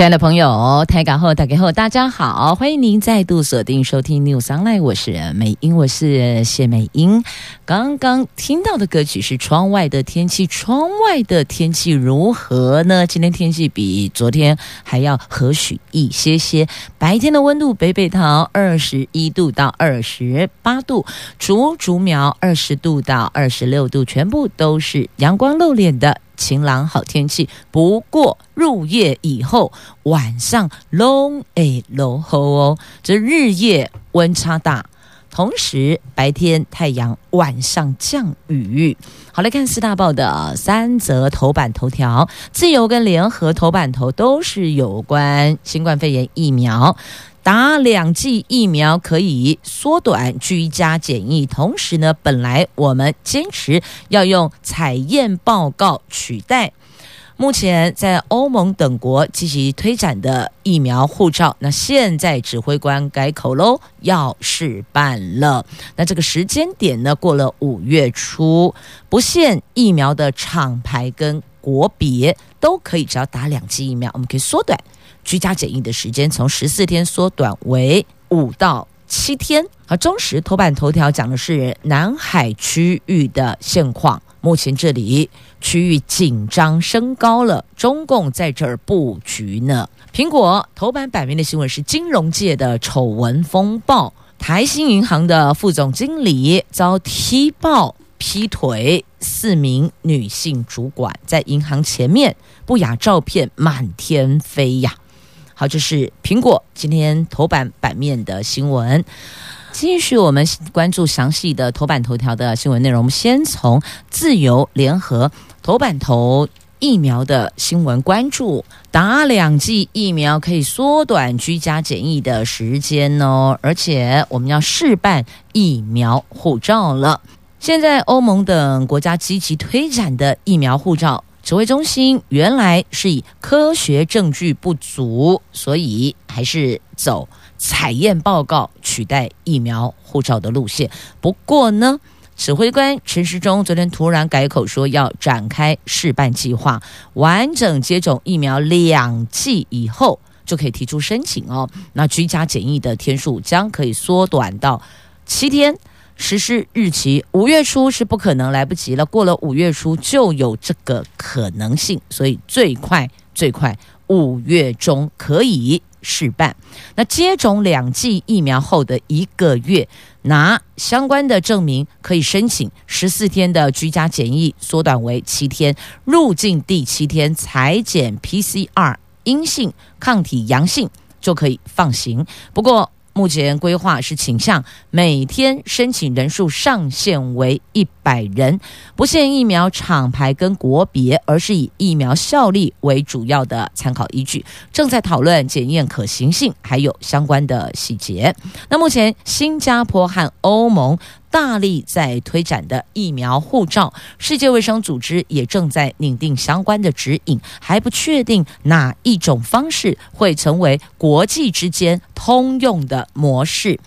亲爱的朋友，台港后、大家后，大家好，欢迎您再度锁定收听 News Online，我是美英，我是谢美英。刚刚听到的歌曲是《窗外的天气》，窗外的天气如何呢？今天天气比昨天还要和煦一些些，白天的温度北北桃二十一度到二十八度，竹竹苗二十度到二十六度，全部都是阳光露脸的。晴朗好天气，不过入夜以后晚上拢会落雨哦。这日夜温差大，同时白天太阳，晚上降雨。好，来看四大报的三则头版头条，自由跟联合头版头都是有关新冠肺炎疫苗。打两剂疫苗可以缩短居家检疫，同时呢，本来我们坚持要用采验报告取代目前在欧盟等国积极推展的疫苗护照，那现在指挥官改口喽，要试办了。那这个时间点呢，过了五月初，不限疫苗的厂牌跟国别都可以，只要打两剂疫苗，我们可以缩短。居家检疫的时间从十四天缩短为五到七天。而中时头版头条讲的是南海区域的现况，目前这里区域紧张升高了，中共在这儿布局呢。苹果头版版面的新闻是金融界的丑闻风暴，台新银行的副总经理遭踢爆劈腿，四名女性主管在银行前面不雅照片满天飞呀。好，这是苹果今天头版版面的新闻。继续我们关注详细的头版头条的新闻内容。我们先从自由联合头版头疫苗的新闻关注，打两剂疫苗可以缩短居家检疫的时间哦，而且我们要试办疫苗护照了。现在欧盟等国家积极推展的疫苗护照。指挥中心原来是以科学证据不足，所以还是走采验报告取代疫苗护照的路线。不过呢，指挥官陈时中昨天突然改口说要展开试办计划，完整接种疫苗两剂以后就可以提出申请哦。那居家检疫的天数将可以缩短到七天。实施日期五月初是不可能，来不及了。过了五月初就有这个可能性，所以最快最快五月中可以试办。那接种两剂疫苗后的一个月，拿相关的证明可以申请十四天的居家检疫缩短为七天，入境第七天采检 PCR 阴性、抗体阳性就可以放行。不过，目前规划是倾向每天申请人数上限为一百人，不限疫苗厂牌跟国别，而是以疫苗效力为主要的参考依据。正在讨论检验可行性，还有相关的细节。那目前新加坡和欧盟。大力在推展的疫苗护照，世界卫生组织也正在拟定相关的指引，还不确定哪一种方式会成为国际之间通用的模式。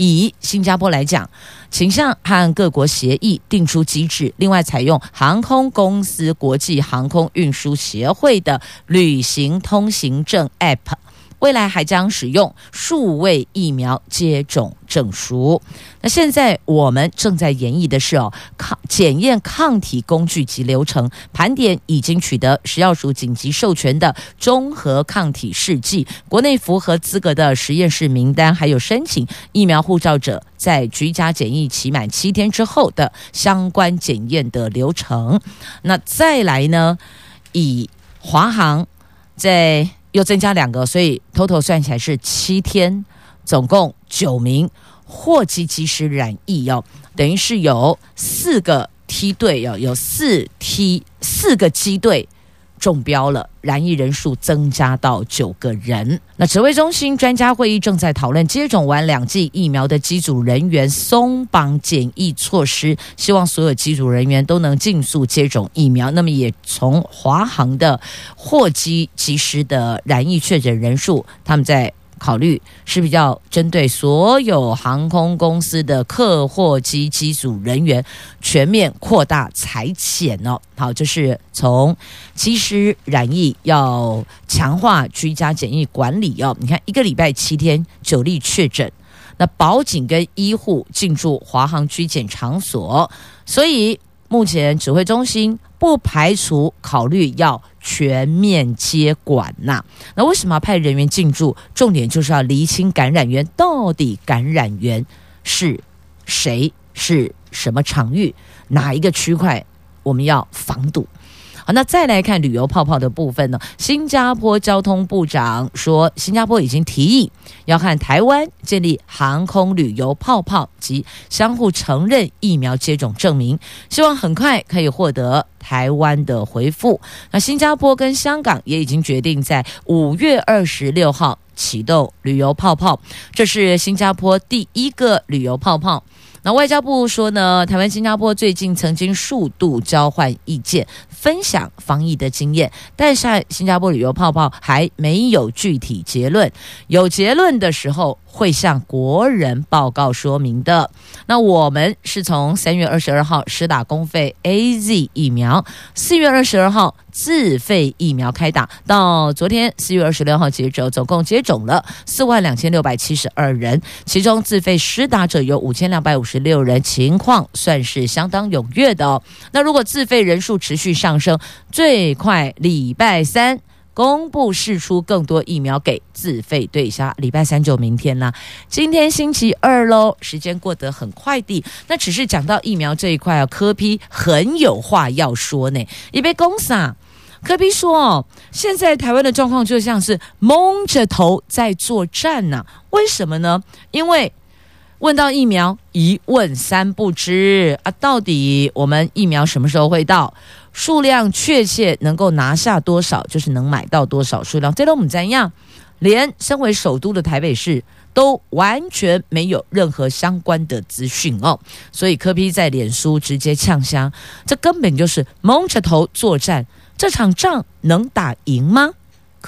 以新加坡来讲，倾向和各国协议定出机制，另外采用航空公司国际航空运输协会的旅行通行证 App。未来还将使用数位疫苗接种证书。那现在我们正在研议的是哦，抗检验抗体工具及流程，盘点已经取得食药署紧急授权的中和抗体试剂，国内符合资格的实验室名单，还有申请疫苗护照者在居家检疫期满七天之后的相关检验的流程。那再来呢，以华航在。又增加两个，所以 total 算起来是七天，总共九名货机机师染疫哦，等于是有四个梯队哦，有四梯四个机队中标了，染疫人数增加到九个人。那指挥中心专家会议正在讨论接种完两剂疫苗的机组人员松绑检疫措施，希望所有机组人员都能尽速接种疫苗。那么也从华航的货机及时的染疫确诊人数，他们在。考虑是比较针对所有航空公司的客货机机组人员全面扩大采检哦。好，就是从机师染疫要强化居家检疫管理哦。你看，一个礼拜七天九例确诊，那保警跟医护进驻华航居检场所，所以目前指挥中心。不排除考虑要全面接管呐、那为什么要派人员进驻？重点就是要厘清感染源，到底感染源是谁？是什么场域？哪一个区块？我们要防堵。好，那再来看旅游泡泡的部分呢？新加坡交通部长说，新加坡已经提议要和台湾建立航空旅游泡泡及相互承认疫苗接种证明，希望很快可以获得台湾的回复。那新加坡跟香港也已经决定在五月二十六号启动旅游泡泡，这是新加坡第一个旅游泡泡。那外交部说呢，台湾、新加坡最近曾经数度交换意见，分享防疫的经验，但是新加坡旅游泡泡还没有具体结论，有结论的时候会向国人报告说明的。那我们是从三月二十二号施打公费 AZ 疫苗，四月二十二号自费疫苗开打，到昨天四月二十六号截止，总共接种了四万两千六百七十二人，其中自费施打者有五千两百五十六人，情况算是相当踊跃的哦。那如果自费人数持续上升，最快礼拜三。公布释出更多疫苗给自费对象，礼拜三就明天啦。今天星期二喽，时间过得很快的。那只是讲到疫苗这一块啊，柯 P 很有话要说呢。一杯公司柯比说哦，现在台湾的状况就像是蒙着头在作战呢、啊。为什么呢？因为问到疫苗，一问三不知啊，到底我们疫苗什么时候会到？数量确切能够拿下多少，就是能买到多少数量。这都不怎样，连身为首都的台北市都完全没有任何相关的资讯哦。所以柯 P 在脸书直接呛香，这根本就是蒙着头作战，这场仗能打赢吗？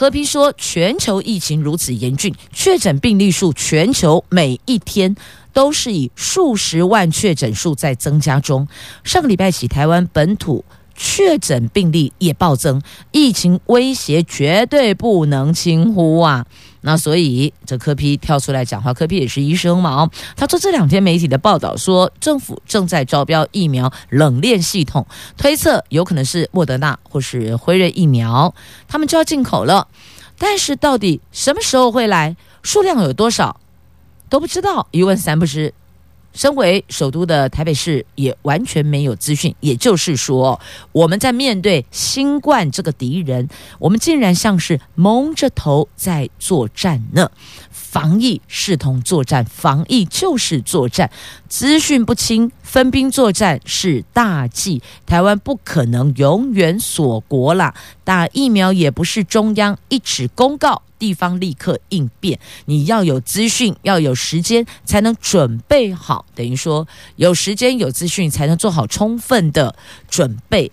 何平说，全球疫情如此严峻，确诊病例数全球每一天都是以数十万确诊数在增加中。上个礼拜起，台湾本土。确诊病例也暴增，疫情威胁绝对不能轻忽啊！那所以这柯批跳出来讲话，柯批也是医生嘛哦，他说这两天媒体的报道说，政府正在招标疫苗冷链系统，推测有可能是莫德纳或是辉瑞疫苗，他们就要进口了，但是到底什么时候会来，数量有多少都不知道，一问三不知。身为首都的台北市也完全没有资讯，也就是说，我们在面对新冠这个敌人，我们竟然像是蒙着头在作战呢。防疫视同作战，防疫就是作战，资讯不清，分兵作战是大忌。台湾不可能永远锁国啦，打疫苗也不是中央一纸公告，地方立刻应变。你要有资讯，要有时间，才能准备好。等于说，有时间有资讯，才能做好充分的准备。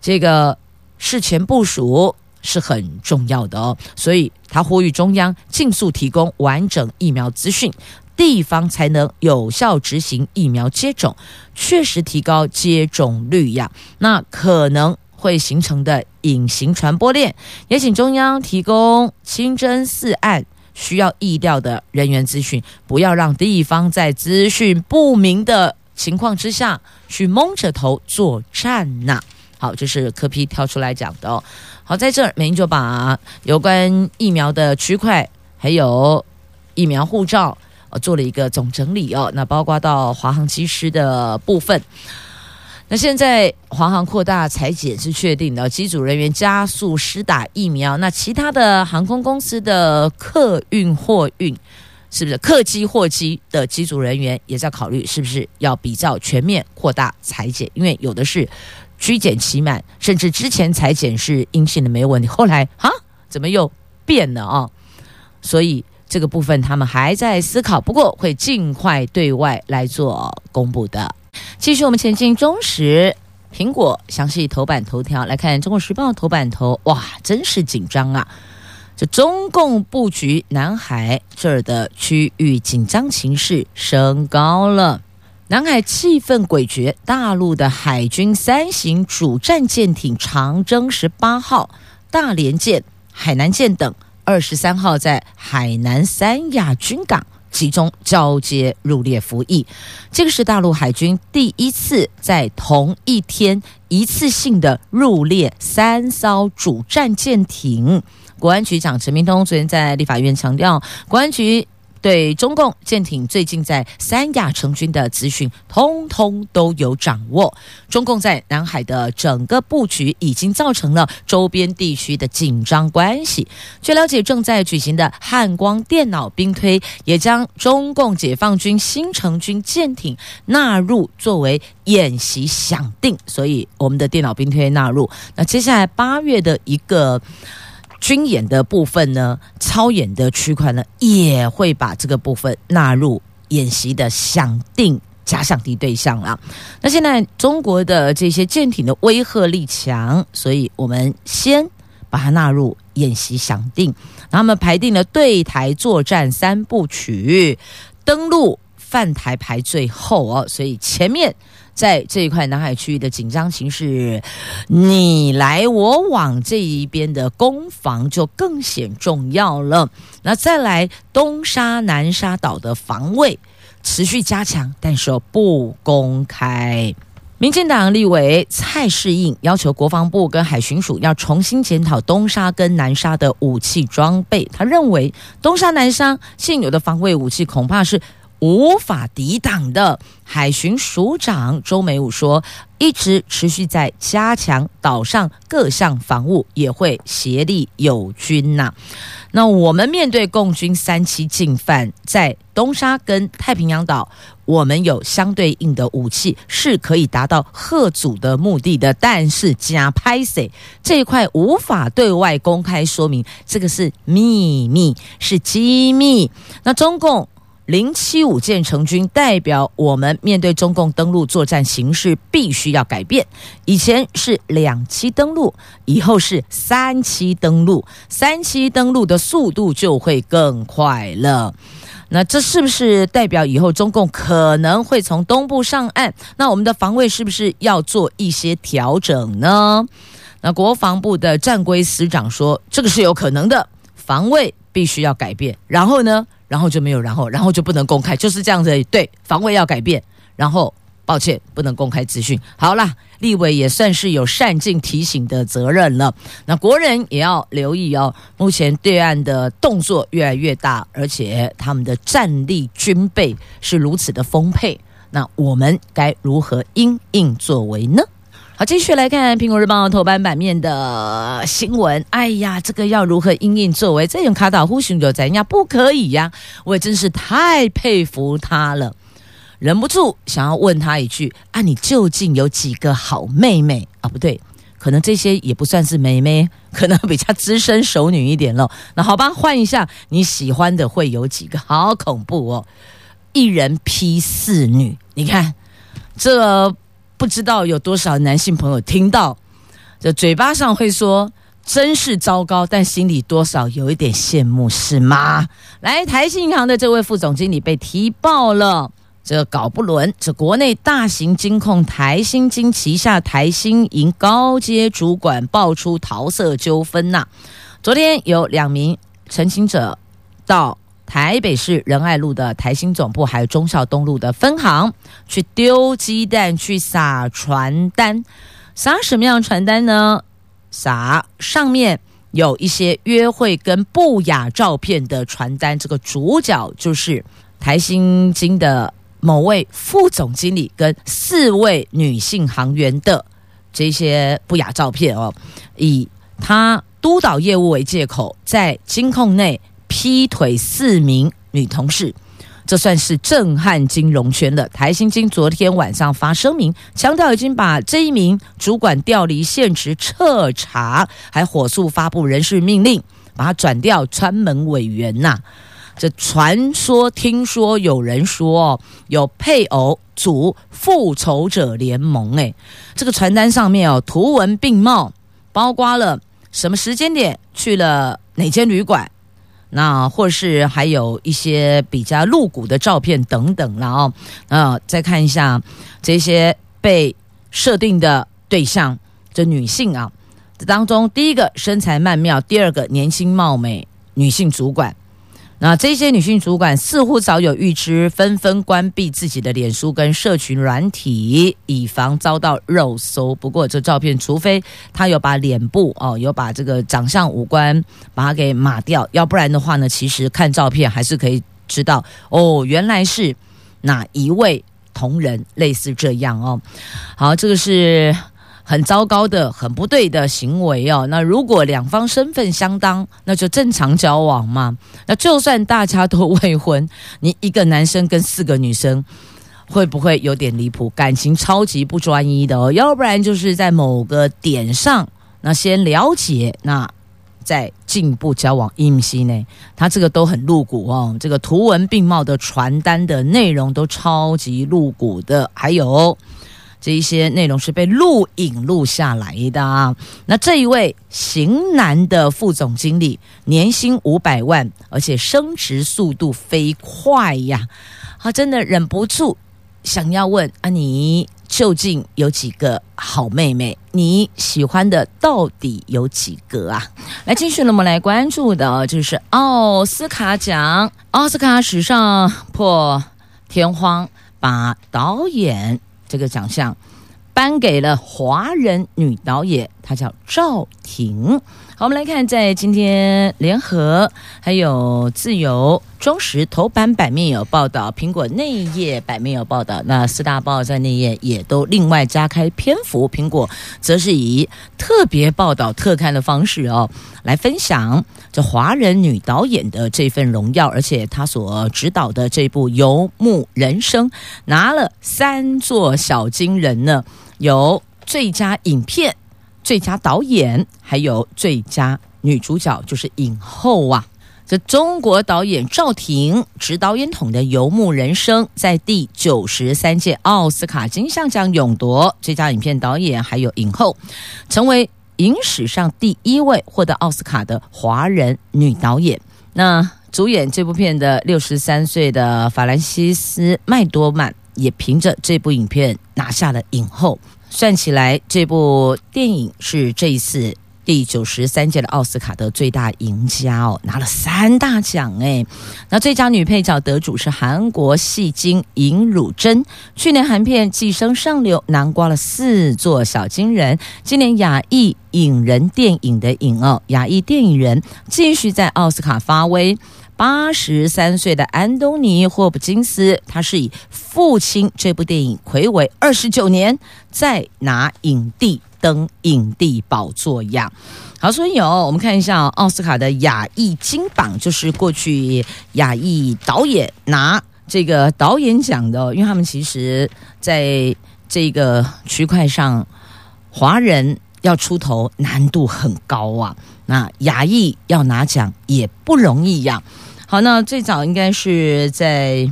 这个事前部署。是很重要的哦，所以他呼吁中央尽速提供完整疫苗资讯，地方才能有效执行疫苗接种，确实提高接种率呀。那可能会形成的隐形传播链，也请中央提供清真寺案需要疫调的人员资讯，不要让地方在资讯不明的情况之下去蒙着头作战呐。好，这是柯 P 跳出来讲的哦。好，在这儿，美英就把有关疫苗的区块，还有疫苗护照，做了一个总整理哦。那包括到华航机师的部分，那现在华航扩大裁减是确定的，机组人员加速施打疫苗。那其他的航空公司的客运货运，是不是客机货机的机组人员也在考虑，是不是要比较全面扩大裁减？因为有的是居检期满，甚至之前裁减是阴性的没问题，后来啊怎么又变了啊？所以这个部分他们还在思考，不过会尽快对外来做公布的。继续我们前进，中时苹果详细头版头条来看，《中国时报》头版头，哇，真是紧张啊！这中共布局南海这儿的区域紧张情势升高了，南海气氛诡谲。大陆的海军三型主战舰艇长征十八号、大连舰、海南舰等，二十三号在海南三亚军港集中交接入列服役。这个是大陆海军第一次在同一天一次性的入列三艘主战舰艇。国安局长陈明通昨天在立法院强调，国安局对中共舰艇最近在三亚成军的资讯，通通都有掌握。中共在南海的整个布局，已经造成了周边地区的紧张关系。据了解，正在举行的汉光电脑兵推，也将中共解放军新成军舰艇纳入作为演习响定，所以我们的电脑兵推纳入。那接下来八月的一个。军演的部分呢，操演的区块呢，也会把这个部分纳入演习的响定假想敌对象了。那现在中国的这些舰艇的威慑力强，所以我们先把它纳入演习响定。他们排定了对台作战三部曲，登陆犯台排最后哦，所以前面。在这一块南海区域的紧张情势，你来我往这一边的攻防就更显重要了。那再来东沙、南沙岛的防卫持续加强，但是不公开。民进党立委蔡适应要求国防部跟海巡署要重新检讨东沙跟南沙的武器装备。他认为东沙、南沙现有的防卫武器恐怕是。无法抵挡的。海巡署长周美武说，一直持续在加强岛上各项防务，也会协力友军呐。那我们面对共军三期进犯，在东沙跟太平洋岛，我们有相对应的武器，是可以达到吓阻的目的的。但是加拍谢这一块无法对外公开说明，这个是秘密，是机密。那中共。零七五舰成军，代表我们面对中共登陆作战形势必须要改变。以前是两栖登陆，以后是三栖登陆，三栖登陆的速度就会更快了。那这是不是代表以后中共可能会从东部上岸？那我们的防卫是不是要做一些调整呢？那国防部的战规司长说，这个是有可能的，防卫必须要改变。然后呢？然后就没有然后，然后就不能公开，就是这样子。对，防卫要改变，然后抱歉，不能公开资讯。好啦，立委也算是有善尽提醒的责任了。那国人也要留意哦，目前对岸的动作越来越大，而且他们的战力军备是如此的丰沛，那我们该如何因应作为呢？好，继续来看《苹果日报》头版版面的新闻。哎呀，这个要如何因应作为？这种卡岛呼熊就怎样？不可以呀！我也真是太佩服他了，忍不住想要问他一句：啊，你究竟有几个好妹妹啊？不对，可能这些也不算是妹妹，可能比较资深熟女一点喽。那好吧，换一下，你喜欢的会有几个？好恐怖哦！一人劈四女，你看这。不知道有多少男性朋友听到，这嘴巴上会说真是糟糕，但心里多少有一点羡慕，是吗？来，台新银行的这位副总经理被提报了，这搞不伦，这国内大型金控台新金旗下台新银高阶主管爆出桃色纠纷呐。昨天有两名澄清者到。台北市仁爱路的台新总部，还有忠孝东路的分行，去丢鸡蛋，去撒传单，撒什么样的传单呢？撒上面有一些约会跟不雅照片的传单，这个主角就是台新金的某位副总经理跟四位女性行员的这些不雅照片哦，以他督导业务为借口，在金控内。劈腿四名女同事。这算是震撼金融圈的。台新金昨天晚上发声明，强调已经把这一名主管调离现职彻查，还火速发布人事命令，把他转调专门委员呐。这传说，听说有人说有配偶组复仇者联盟，哎，这个传单上面哦图文并茂，包括了什么时间点去了哪间旅馆。那或是还有一些比较露骨的照片等等，然后呃，再看一下这些被设定的对象，这女性啊，这当中第一个身材曼妙，第二个年轻貌美女性主管。那这些女性主管似乎早有预知，纷纷关闭自己的脸书跟社群软体，以防遭到肉搜。不过这照片，除非她有把脸部哦，有把这个长相五官把它给码掉，要不然的话呢，其实看照片还是可以知道哦，原来是哪一位同仁，类似这样哦。好，这个是。很糟糕的、很不对的行为哦。那如果两方身份相当，那就正常交往嘛。那就算大家都未婚，你一个男生跟四个女生，会不会有点离谱？感情超级不专一的哦。要不然就是在某个点上，那先了解，那再进一步交往。阴西呢，他这个都很露骨哦。这个图文并茂的传单的内容都超级露骨的，还有。这一些内容是被录影录下来的啊。那这一位型男的副总经理，年薪五百万，而且升职速度飞快呀！他真的忍不住想要问啊，你究竟有几个好妹妹？你喜欢的到底有几个啊？来，继续呢，我们来关注的就是奥斯卡奖，奥斯卡史上破天荒，把导演。这个奖项颁给了华人女导演，她叫赵婷。我们来看，在今天联合、还有自由、中时头版版面有报道，苹果内页版面有报道。那四大报在内页也都另外加开篇幅，苹果则是以特别报道特刊的方式哦，来分享这华人女导演的这份荣耀，而且她所指导的这部《游牧人生》拿了三座小金人呢，有最佳影片。最佳导演，还有最佳女主角，就是影后啊！这中国导演赵婷执导演统的《游牧人生》在第九十三届奥斯卡金像奖勇夺最佳影片导演，还有影后，成为影史上第一位获得奥斯卡的华人女导演。那主演这部片的六十三岁的法兰西斯麦多曼，也凭着这部影片拿下了影后。算起来，这部电影是这一次第九十三届的奥斯卡的最大赢家哦，拿了三大奖诶。那最佳女配角得主是韩国戏精尹汝贞，去年韩片《寄生上流》拿过了四座小金人，今年亚裔影人电影的影哦，亚裔电影人继续在奥斯卡发威。八十三岁的安东尼·霍普金斯，他是以《父亲》这部电影睽违二十九年再拿影帝登影帝宝座样。好，所以有我们看一下奥斯卡的亚裔金榜，就是过去亚裔导演拿这个导演奖的，因为他们其实在这个区块上，华人要出头难度很高啊。那牙医要拿奖也不容易呀。好，那最早应该是在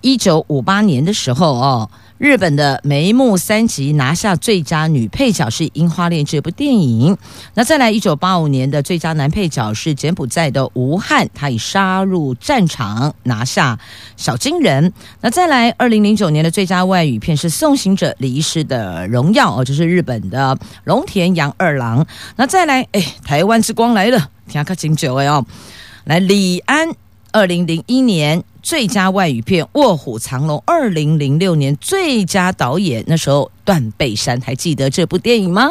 一九五八年的时候哦，日本的眉目三吉拿下最佳女配角是《樱花恋》这部电影。那再来一九八五年的最佳男配角是柬埔寨的吴汉，他以杀入战场拿下小金人。那再来二零零九年的最佳外语片是《送行者离世的荣耀》哦，就是日本的龙田洋二郎。那再来，哎，台湾之光来了，听下金九哎哦，来李安。二零零一年最佳外语片《卧虎藏龙》，二零零六年最佳导演，那时候断背山，还记得这部电影吗？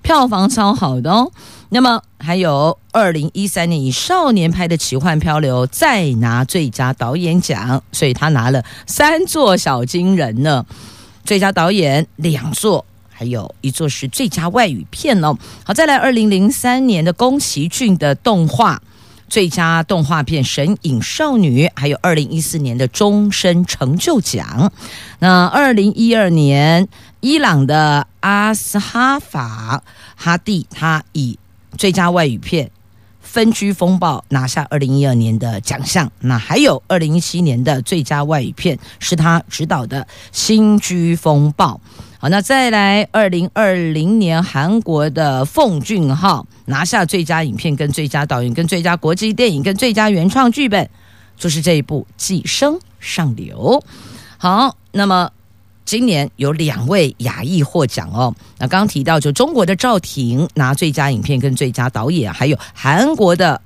票房超好的哦。那么还有二零一三年以《少年拍的奇幻漂流》再拿最佳导演奖，所以他拿了三座小金人呢。最佳导演两座，还有一座是最佳外语片哦。好，再来二零零三年的宫崎骏的动画。最佳动画片《神隐少女》，还有二零一四年的终身成就奖。那二零一二年，伊朗的阿斯哈法哈蒂他以最佳外语片。分居风暴拿下二零一二年的奖项，那还有二零一七年的最佳外语片是他执导的《新居风暴》。好，那再来二零二零年韩国的奉俊昊拿下最佳影片、跟最佳导演、跟最佳国际电影、跟最佳原创剧本，就是这一部《寄生上流》。好，那么。今年有两位亚裔获奖哦。那刚刚提到，就中国的赵婷拿最佳影片跟最佳导演，还有韩国的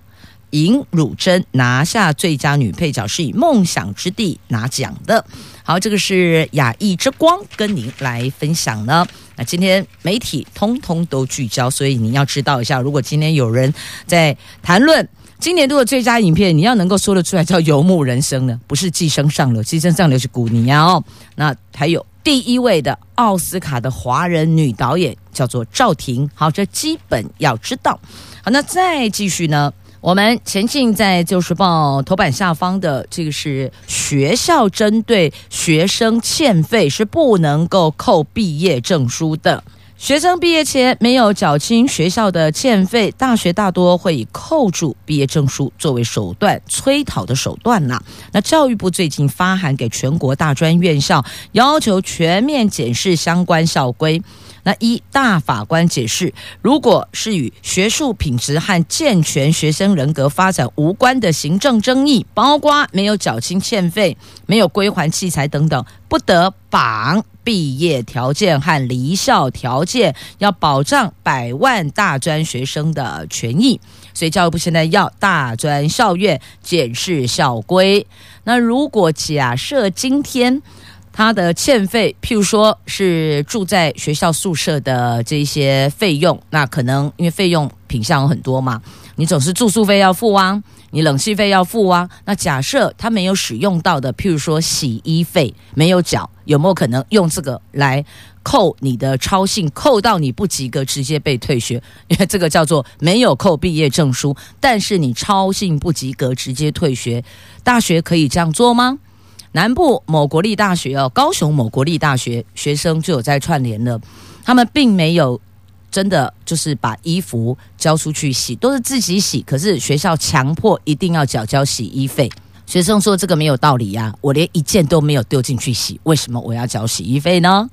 尹汝贞拿下最佳女配角，是以《梦想之地》拿奖的。好，这个是亚裔之光，跟您来分享呢。那今天媒体通通都聚焦，所以你要知道一下，如果今天有人在谈论今年度的最佳影片，你要能够说得出来，叫《游牧人生》呢，不是《寄生上流》，《寄生上流》是古尼亚哦。那还有。第一位的奥斯卡的华人女导演叫做赵婷，好，这基本要知道。好，那再继续呢，我们前进在《旧时报》头版下方的这个是学校针对学生欠费是不能够扣毕业证书的。学生毕业前没有缴清学校的欠费，大学大多会以扣住毕业证书作为手段催讨的手段呐。那教育部最近发函给全国大专院校，要求全面检视相关校规。那一大法官解释，如果是与学术品质和健全学生人格发展无关的行政争议，包括没有缴清欠费、没有归还器材等等，不得绑毕业条件和离校条件，要保障百万大专学生的权益。所以教育部现在要大专校院检视校规。那如果假设今天，他的欠费，譬如说是住在学校宿舍的这些费用，那可能因为费用品项有很多嘛，你总是住宿费要付啊，你冷气费要付啊。那假设他没有使用到的，譬如说洗衣费没有缴，有没有可能用这个来扣你的超信，扣到你不及格，直接被退学？因为这个叫做没有扣毕业证书，但是你超信不及格，直接退学。大学可以这样做吗？南部某国立大学哦，高雄某国立大学学生就有在串联了，他们并没有真的就是把衣服交出去洗，都是自己洗。可是学校强迫一定要缴交洗衣费，学生说这个没有道理呀，我连一件都没有丢进去洗，为什么我要交洗衣费呢？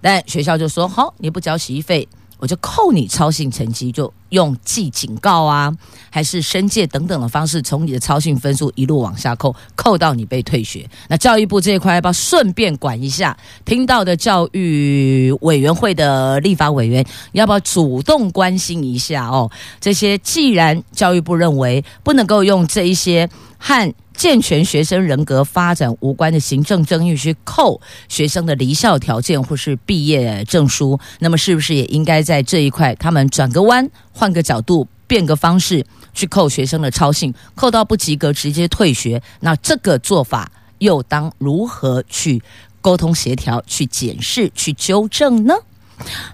但学校就说好，你不交洗衣费。我就扣你操行成绩，就用记警告啊，还是申诫等等的方式，从你的操行分数一路往下扣，扣到你被退学。那教育部这一块要不要顺便管一下？听到的教育委员会的立法委员要不要主动关心一下哦？这些既然教育部认为不能够用这一些和健全学生人格发展无关的行政争议去扣学生的离校条件或是毕业证书，那么是不是也应该在这一块，他们转个弯，换个角度，变个方式去扣学生的操行，扣到不及格直接退学？那这个做法又当如何去沟通协调、去检视、去纠正呢？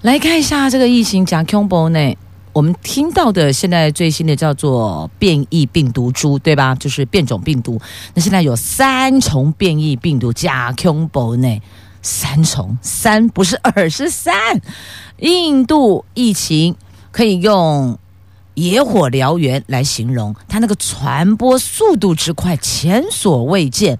来看一下这个疫情讲恐怖呢。我们听到的现在最新的叫做变异病毒株，对吧？就是变种病毒。那现在有三重变异病毒加恐怖呢，三重三不是二是三。印度疫情可以用野火燎原来形容，它那个传播速度之快，前所未见。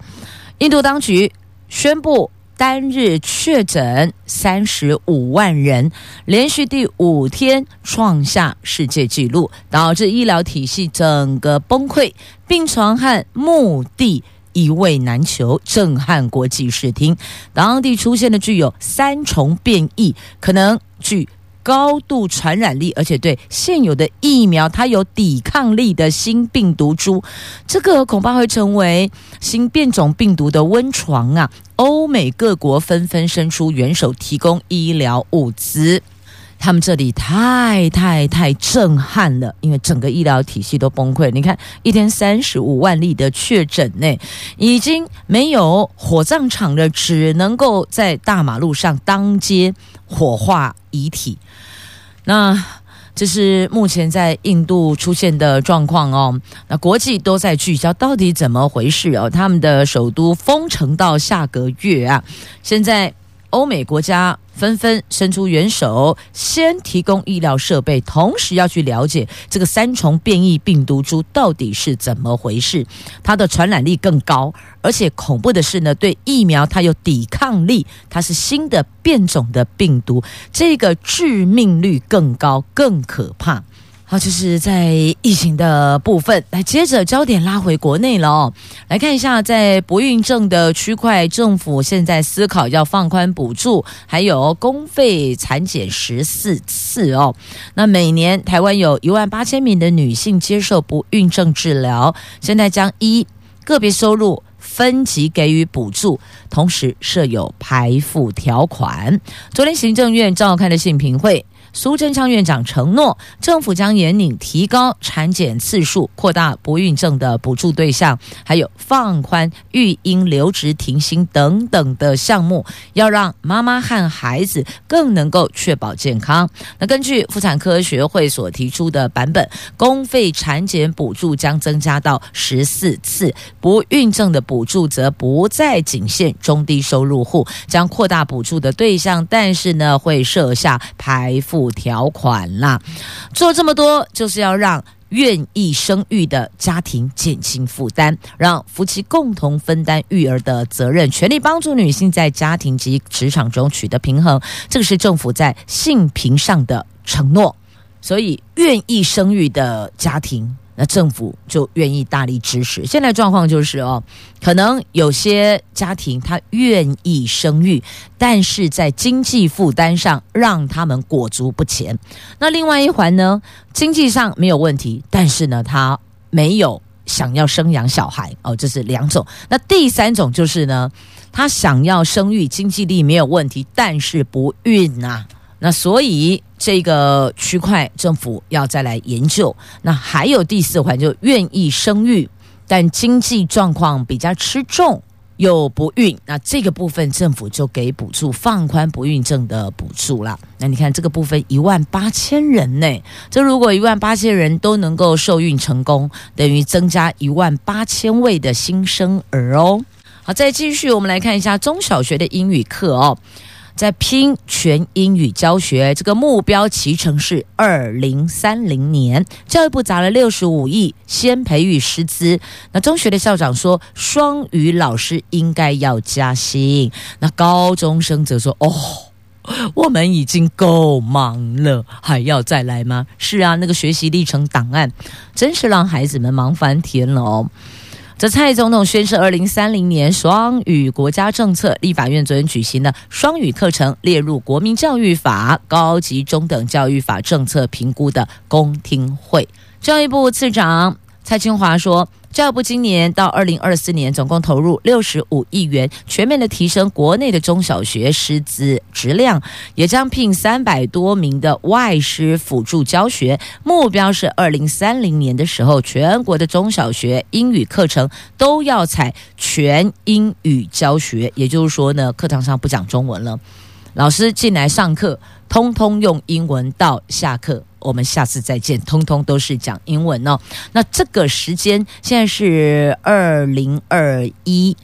印度当局宣布。单日确诊三十五万人，连续第五天创下世界纪录，导致医疗体系整个崩溃，病床和墓地一位难求，震撼国际视听。当地出现的具有三重变异，可能具。高度传染力，而且对现有的疫苗它有抵抗力的新病毒株，这个恐怕会成为新变种病毒的温床啊！欧美各国纷纷伸出援手，提供医疗物资。他们这里太太太震撼了，因为整个医疗体系都崩溃。你看，一天三十五万例的确诊内，已经没有火葬场了，只能够在大马路上当街火化遗体。那这是目前在印度出现的状况哦。那国际都在聚焦到底怎么回事哦？他们的首都封城到下个月啊，现在。欧美国家纷纷伸出援手，先提供医疗设备，同时要去了解这个三重变异病毒株到底是怎么回事。它的传染力更高，而且恐怖的是呢，对疫苗它有抵抗力，它是新的变种的病毒，这个致命率更高，更可怕。好，就是在疫情的部分，来接着焦点拉回国内了哦。来看一下，在不孕症的区块，政府现在思考要放宽补助，还有公费产检十四次哦。那每年台湾有一万八千名的女性接受不孕症治疗，现在将一个别收入分级给予补助，同时设有排付条款。昨天行政院召开的信评会。苏贞昌院长承诺，政府将严拟提高产检次数、扩大不孕症的补助对象，还有放宽育婴留职停薪等等的项目，要让妈妈和孩子更能够确保健康。那根据妇产科学会所提出的版本，公费产检补助将增加到十四次，不孕症的补助则不再仅限中低收入户，将扩大补助的对象，但是呢，会设下排富。条款啦，做这么多就是要让愿意生育的家庭减轻负担，让夫妻共同分担育儿的责任，全力帮助女性在家庭及职场中取得平衡。这个是政府在性平上的承诺，所以愿意生育的家庭。那政府就愿意大力支持。现在状况就是哦，可能有些家庭他愿意生育，但是在经济负担上让他们裹足不前。那另外一环呢，经济上没有问题，但是呢，他没有想要生养小孩哦，这是两种。那第三种就是呢，他想要生育，经济力没有问题，但是不孕啊。那所以这个区块政府要再来研究。那还有第四环，就愿意生育，但经济状况比较吃重又不孕，那这个部分政府就给补助，放宽不孕症的补助了。那你看这个部分一万八千人呢，这如果一万八千人都能够受孕成功，等于增加一万八千位的新生儿哦。好，再继续我们来看一下中小学的英语课哦。在拼全英语教学，这个目标期程是二零三零年。教育部砸了六十五亿，先培育师资。那中学的校长说，双语老师应该要加薪。那高中生则说，哦，我们已经够忙了，还要再来吗？是啊，那个学习历程档案，真是让孩子们忙翻天了哦。这蔡总统宣誓，二零三零年双语国家政策，立法院昨天举行的双语课程列入国民教育法、高级中等教育法政策评估的公听会。教育部次长蔡清华说。教育部今年到二零二四年总共投入六十五亿元，全面的提升国内的中小学师资质量，也将聘三百多名的外师辅助教学。目标是二零三零年的时候，全国的中小学英语课程都要采全英语教学，也就是说呢，课堂上不讲中文了，老师进来上课，通通用英文到下课。我们下次再见，通通都是讲英文哦。那这个时间现在是二零二一，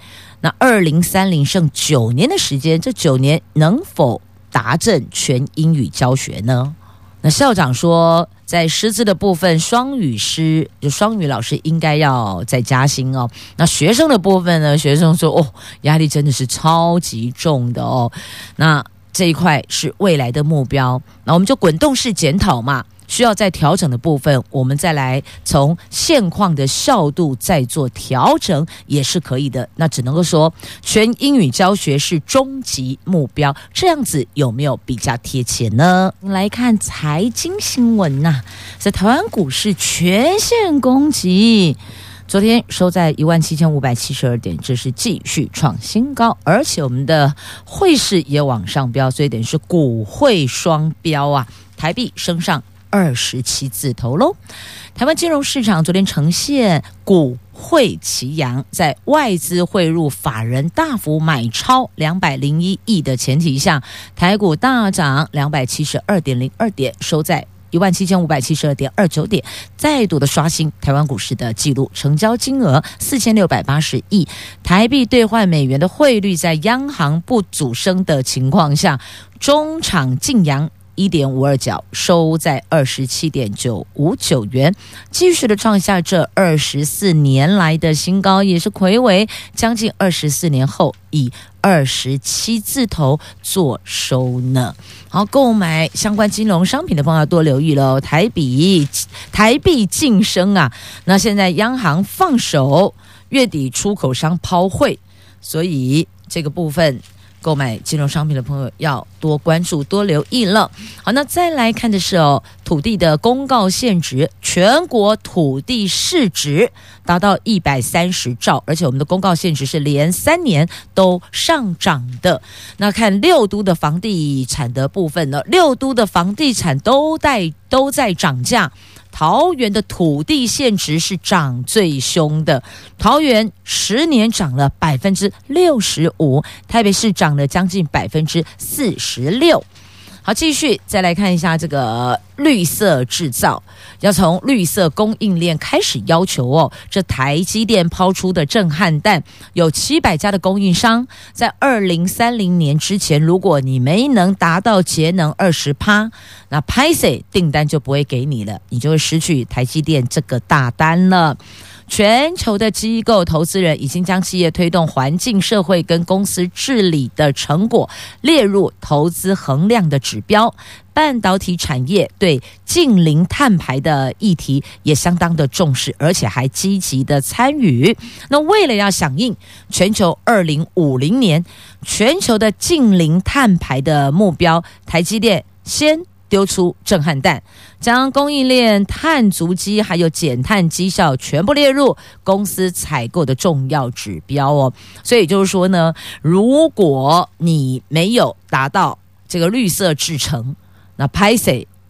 那二零三零剩九年的时间，这九年能否达阵全英语教学呢？那校长说，在师资的部分，双语师就双语老师应该要再加薪哦。那学生的部分呢？学生说，哦，压力真的是超级重的哦。那这一块是未来的目标，那我们就滚动式检讨嘛，需要再调整的部分，我们再来从现况的效度再做调整也是可以的。那只能够说全英语教学是终极目标，这样子有没有比较贴切呢？来看财经新闻呐、在台湾股市全线攻击。昨天收在一万七千五百七十二点，这是继续创新高，而且我们的汇市也往上飙，所以等于是股汇双飙啊！台币升上二十七字头喽。台湾金融市场昨天呈现股汇齐扬，在外资汇入法人大幅买超两百零一亿的前提下，台股大涨两百七十二点零二点，收在一万七千五百七十二点二九点，再度的刷新台湾股市的记录，成交金额四千六百八十亿台币兑换美元的汇率，在央行不阻升的情况下，中场净扬。一点五二角收在二十七点九五九元，继续的创下这二十四年来的新高，也是睽违将近二十四年后以二十七字头做收呢。好，购买相关金融商品的朋友多留意喽。台币台币晋升啊，那现在央行放手，月底出口商抛汇，所以这个部分。购买金融商品的朋友要多关注、多留意了。好，那再来看的是哦，土地的公告现值，全国土地市值达到一百三十兆，而且我们的公告现值是连三年都上涨的。那看六都的房地产的部分呢，六都的房地产都在都在涨价。桃园的土地现值是涨最凶的，桃园十年涨了百分之六十五，台北市涨了将近百分之四十六。好，继续再来看一下这个绿色制造，要从绿色供应链开始要求哦。这台积电抛出的震撼弹，有七百家的供应商在二零三零年之前，如果你没能达到节能二十趴，那拍谢订单就不会给你了，你就会失去台积电这个大单了。全球的机构投资人已经将企业推动环境、社会跟公司治理的成果列入投资衡量的指标。半导体产业对近零碳排的议题也相当的重视，而且还积极的参与。那为了要响应全球二零五零年全球的近零碳排的目标，台积电先。丢出震撼弹，将供应链碳足迹还有减碳绩效全部列入公司采购的重要指标哦。所以就是说呢，如果你没有达到这个绿色制成，那拍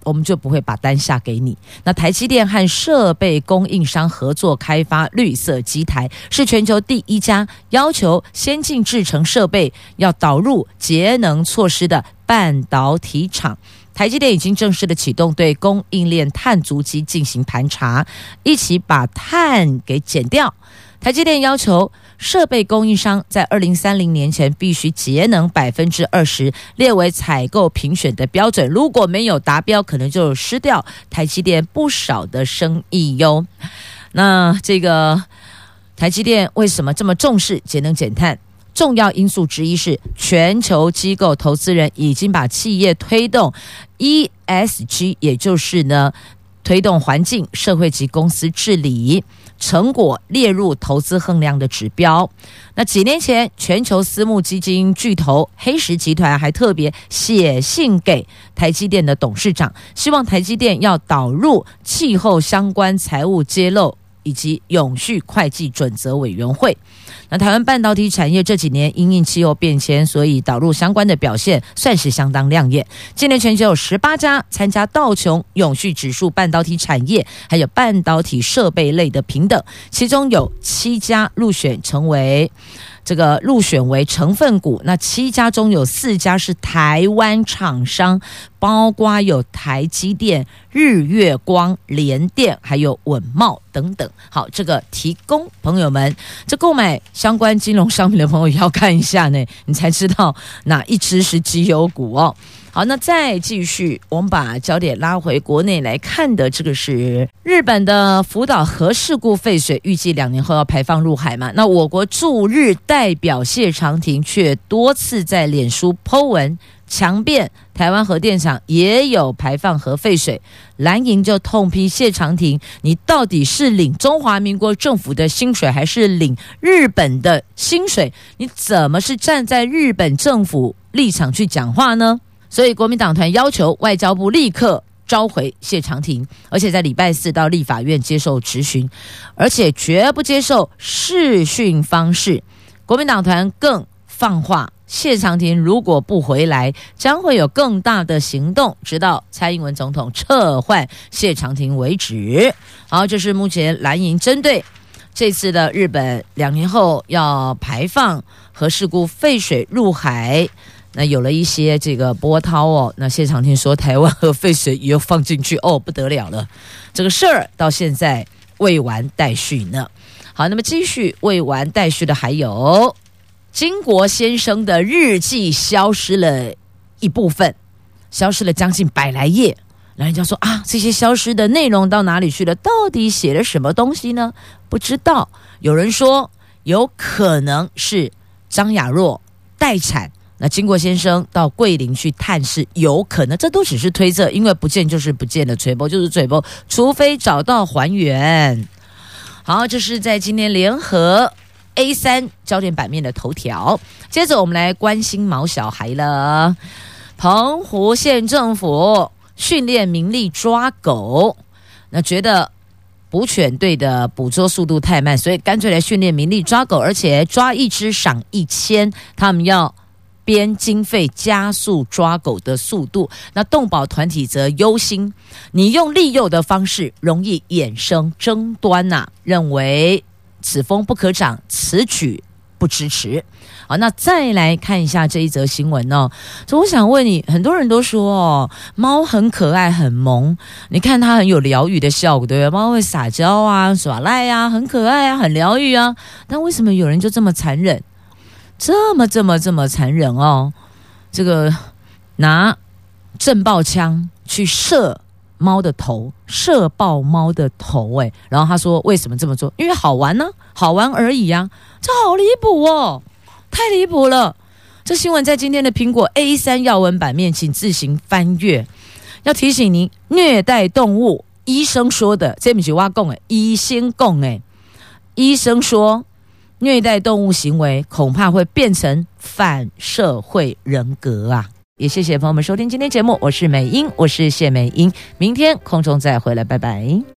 我们就不会把单下给你。那台积电和设备供应商合作开发绿色机台，是全球第一家要求先进制程设备要导入节能措施的半导体厂。台积电已经正式的启动对供应链碳足迹进行盘查，一起把碳给减掉。台积电要求设备供应商在二零三零年前必须节能百分之二十，列为采购评选的标准。如果没有达标，可能就失掉台积电不少的生意哟。那这个台积电为什么这么重视节能减碳？重要因素之一是，全球机构投资人已经把企业推动 ESG，也就是呢，推动环境、社会及公司治理成果列入投资衡量的指标。那几年前，全球私募基金巨头黑石集团还特别写信给台积电的董事长，希望台积电要导入气候相关财务揭露以及永续会计准则委员会。那台湾半导体产业这几年因应气候变迁，所以导入相关的表现算是相当亮眼。今年全球有十八家参加道琼永续指数半导体产业，还有半导体设备类的平等，其中有七家入选成为。这个入选为成分股，那七家中有四家是台湾厂商，包括有台积电、日月光、联电，还有稳茂等等。好，这个提供朋友们，这购买相关金融商品的朋友也要看一下呢，你才知道哪一支是绩优股哦。好，那再继续，我们把焦点拉回国内来看的，这个是日本的福岛核事故废水，预计两年后要排放入海嘛？那我国驻日代表谢长廷却多次在脸书 po 文，强辩台湾核电厂也有排放核废水。蓝营就痛批谢长廷，你到底是领中华民国政府的薪水，还是领日本的薪水？你怎么是站在日本政府立场去讲话呢？所以，国民党团要求外交部立刻召回谢长廷，而且在礼拜四到立法院接受质询，而且绝不接受视讯方式。国民党团更放话，谢长廷如果不回来，将会有更大的行动，直到蔡英文总统撤换谢长廷为止。好，这是目前蓝营针对这次的日本两年后要排放核事故废水入海。那有了一些这个波涛哦，那谢长廷说台湾核废水也要放进去哦，不得了了，这个事儿到现在未完待续呢。好，那么继续未完待续的还有金国先生的日记消失了一部分，消失了将近百来页。那人家说啊，这些消失的内容到哪里去了？到底写了什么东西呢？不知道。有人说有可能是张亚若待产，那经国先生到桂林去探视，有可能，这都只是推测，因为不见就是不见的，吹波就是吹波，除非找到还原。好，这是在今天联合 A 三焦点版面的头条。接着我们来关心毛小孩了。澎湖县政府训练民力抓狗，那觉得捕犬队的捕捉速度太慢，所以干脆来训练民力抓狗，而且抓一只赏一千，他们要。编经费加速抓狗的速度，那动保团体则忧心，你用利诱的方式容易衍生争端呐、啊，认为此风不可长，此举不支持。好，那再来看一下这一则新闻哦。所以我想问你，很多人都说哦，猫很可爱，很萌，你看它很有疗愈的效果，对不对？猫会撒娇啊，耍赖啊，很可爱啊，很疗愈啊。但为什么有人就这么残忍？这么这么这么残忍哦！这个拿震爆枪去射猫的头，射爆猫的头，哎，然后他说为什么这么做？因为好玩呢，好玩而已呀！这好离谱哦，太离谱了！这新闻在今天的苹果 A 三要闻版面，请自行翻阅。要提醒您，虐待动物，医生说的，这不是我讲的，医生讲的，医生说。虐待动物行为恐怕会变成反社会人格啊！也谢谢朋友们收听今天节目，我是美英，我是谢美英，明天空中再回来，拜拜。